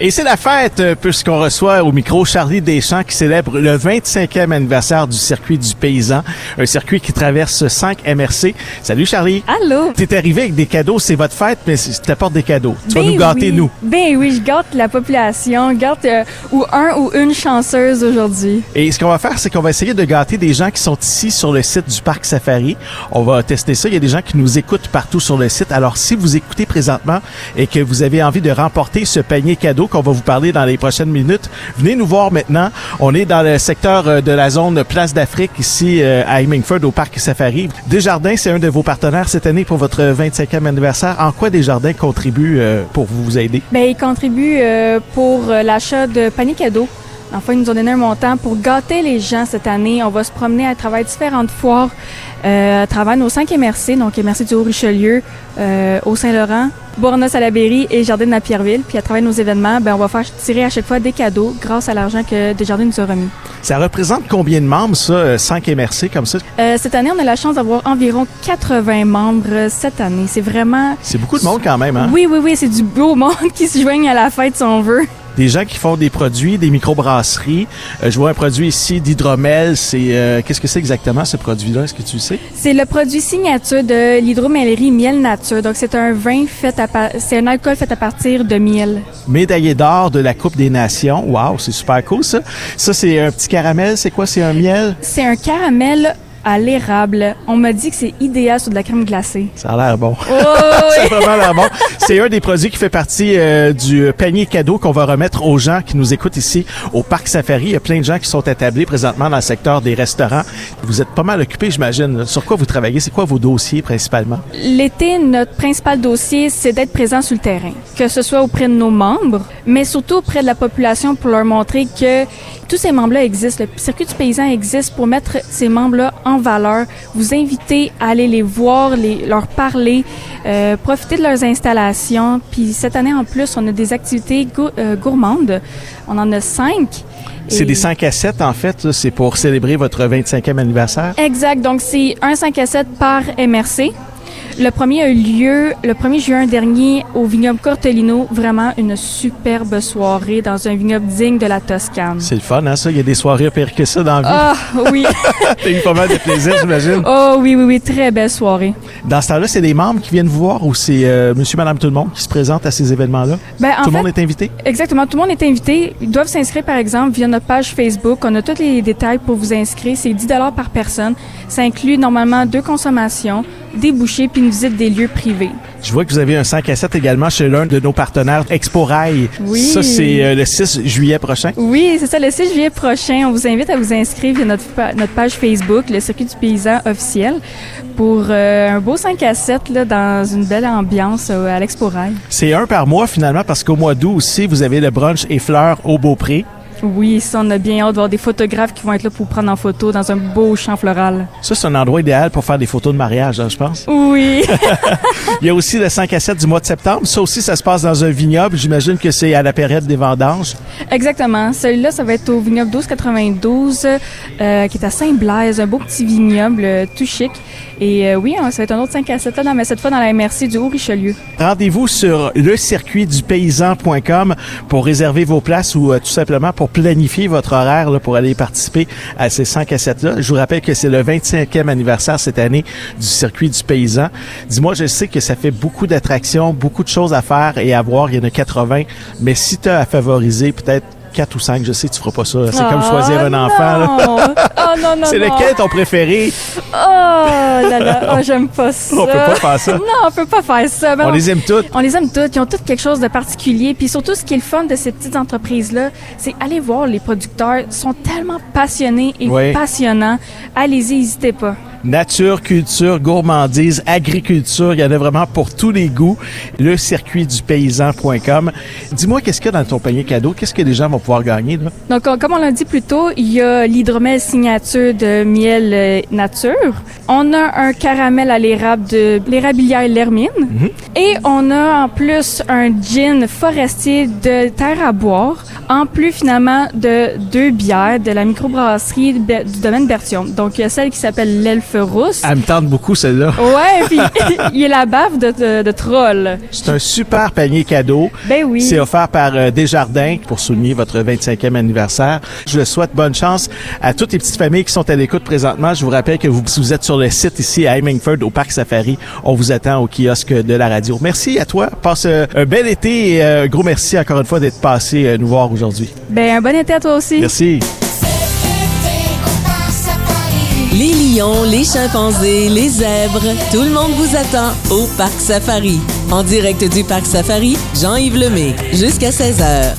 Et c'est la fête euh, puisqu'on reçoit au micro Charlie Deschamps qui célèbre le 25e anniversaire du circuit du paysan, un circuit qui traverse 5 MRC. Salut Charlie. Allô? T'es arrivé avec des cadeaux, c'est votre fête, mais tu t'apportes des cadeaux. Tu vas Ben nous gâter, oui. nous. Ben oui, je gâte la population, gâte euh, ou un ou une chanceuse aujourd'hui. Et ce qu'on va faire, c'est qu'on va essayer de gâter des gens qui sont ici sur le site du Parc Safari. On va tester ça. Il y a des gens qui nous écoutent partout sur le site. Alors, si vous écoutez présentement et que vous avez envie de remporter ce panier cadeau qu'on va vous parler dans les prochaines minutes, venez nous voir maintenant. On est dans le secteur euh, de la zone Place d'Afrique ici euh, à Hemingford au Parc Safari. Desjardins, c'est un de vos partenaires cette année pour votre 25e anniversaire. En quoi Desjardins contribue euh, pour vous aider? Ben ils contribuent euh, pour l'achat de paniers cadeaux. Enfin, ils nous ont donné un montant pour gâter les gens cette année. On va se promener à travers différentes foires, à travers nos cinq MRC, donc MRC du Haut-Richelieu, au Saint-Laurent, Bournos à la Berry et Jardin de Napierville. Puis à travers nos événements, ben, on va faire tirer à chaque fois des cadeaux grâce à l'argent que Desjardins nous a remis. Ça représente combien de membres, ça, 5 MRC comme ça? Euh, cette année, on a la chance d'avoir environ 80 membres euh, cette année. C'est vraiment... C'est beaucoup de monde quand même, hein? Oui, oui, oui, c'est du beau monde qui se joignent à la fête si on veut. Des gens qui font des produits, des microbrasseries. Euh, je vois un produit ici d'hydromel. C'est euh, qu'est-ce que c'est exactement ce produit-là? Est-ce que tu le sais? C'est le produit signature de l'hydromellerie Miel Nature. Donc, c'est un vin fait à c'est un alcool fait à partir de miel. Médaillé d'or de la Coupe des Nations. Waouh, c'est super cool ça. Ça c'est un petit caramel. C'est quoi? C'est un miel? C'est un caramel à l'érable. On m'a dit que c'est idéal sur de la crème glacée. Ça a l'air bon. Oh, Ça a vraiment l'air bon. C'est un des produits qui fait partie euh, du panier cadeau qu'on va remettre aux gens qui nous écoutent ici au Parc Safari. Il y a plein de gens qui sont établis présentement dans le secteur des restaurants. Vous êtes pas mal occupés, j'imagine. Sur quoi vous travaillez? C'est quoi vos dossiers principalement? L'été, notre principal dossier, c'est d'être présent sur le terrain, que ce soit auprès de nos membres, mais surtout auprès de la population pour leur montrer que tous ces membres-là existent. Le circuit du paysan existe pour mettre ces membres-là en valeur, vous inviter à aller les voir, les, leur parler, euh, profiter de leurs installations. Puis cette année, en plus, on a des activités euh, gourmandes. On en a cinq. C'est des 5 à 7 en fait. C'est pour célébrer votre 25e anniversaire? Exact. Donc, c'est un 5 à 7 par MRC. Le premier a eu lieu le 1er juin dernier au vignoble Cortellino. Vraiment une superbe soirée dans un vignoble digne de la Toscane. C'est le fun, hein, ça? Il y a des soirées pires que ça dans la vie. Ah oui. T'as eu pas mal de plaisir, j'imagine. oh oui, oui, oui. Très belle soirée. Dans ce temps-là, c'est des membres qui viennent vous voir ou c'est euh, monsieur, madame, tout le monde qui se présente à ces événements-là? Ben, en tout le fait, monde est invité? Exactement. Tout le monde est invité. Ils doivent s'inscrire, par exemple, via notre page Facebook. On a tous les détails pour vous inscrire. C'est 10 par personne. Ça inclut normalement deux consommations, des bouchées puis une visite des lieux privés. Je vois que vous avez un 5 à 7 également chez l'un de nos partenaires, Expo Rail. Oui. Ça, c'est euh, le 6 juillet prochain. Oui, c'est ça. Le 6 juillet prochain, on vous invite à vous inscrire via notre, notre page Facebook, le Circuit du Paysan officiel, pour euh, un beau 5 à 7 là, dans une belle ambiance euh, à l'Expo Rail. C'est un par mois finalement parce qu'au mois d'août aussi, vous avez le brunch et fleurs au Beaupré. Oui, ça, on a bien hâte de voir des photographes qui vont être là pour prendre en photo dans un beau champ floral. Ça, c'est un endroit idéal pour faire des photos de mariage, hein, je pense. Oui. Il y a aussi le 5 à 7 du mois de septembre. Ça aussi, ça se passe dans un vignoble. J'imagine que c'est à la période des vendanges. Exactement. Celui-là, ça va être au vignoble 1292, euh, qui est à Saint-Blaise, un beau petit vignoble euh, tout chic. Et euh, oui, hein, ça va être un autre 5 à 7 là, mais cette fois dans la MRC du Haut-Richelieu. Rendez-vous sur le circuitdupaysan.com pour réserver vos places ou euh, tout simplement pour planifier votre horaire pour aller participer à ces 5 à 7 là. Je vous rappelle que c'est le 25e anniversaire cette année du circuit du paysan. Dis-moi, je sais que ça fait beaucoup d'attractions, beaucoup de choses à faire et à voir. Il y en a 80, mais si tu as à favoriser peut-être 4 ou 5, je sais tu feras pas ça. C'est comme Oh, choisir un enfant. là. Oh non, non, C'est lequel ton préféré? Oh là là, oh, j'aime pas ça. On peut pas faire ça. Non, on peut pas faire ça. Ben On les aime toutes. On les aime toutes, ils ont toutes quelque chose de particulier. Puis surtout, ce qui est le fun de ces petites entreprises-là, c'est aller voir les producteurs. Ils sont tellement passionnés et Oui. passionnants. Allez-y, n'hésitez pas. Nature, culture, gourmandise, agriculture, il y en a vraiment pour tous les goûts. Le circuitdupaysan.com. Dis-moi, qu'est-ce qu'il y a dans ton panier cadeau? Qu'est-ce que les gens vont pouvoir gagner? Là? Donc, euh, comme on l'a dit plus tôt, il y a l'hydromel signature de miel euh, nature. On a un caramel à l'érable de l'érabilière L'Hermine. Et on a en plus un gin forestier de terre à boire. En plus, finalement, de deux bières de la microbrasserie du domaine Bertium. Donc, il y a celle qui s'appelle l'Elfe feu rousse. Elle me tente beaucoup, celle-là. Ouais, puis il est la baffe de, de, de troll. C'est un super panier cadeau. Ben oui. C'est offert par euh, Desjardins pour souligner votre 25e anniversaire. Je le souhaite bonne chance à toutes les petites familles qui sont à l'écoute présentement. Je vous rappelle que vous, si vous êtes sur le site ici à Hemingford, au Parc Safari, on vous attend au kiosque de la radio. Merci à toi. Passe euh, un bel été et euh, gros merci encore une fois d'être passé nous voir aujourd'hui. Ben, un bon été à toi aussi. Merci. Les lions, les chimpanzés, les zèbres, tout le monde vous attend au Parc Safari. En direct du Parc Safari, Jean-Yves Lemay, jusqu'à 16h.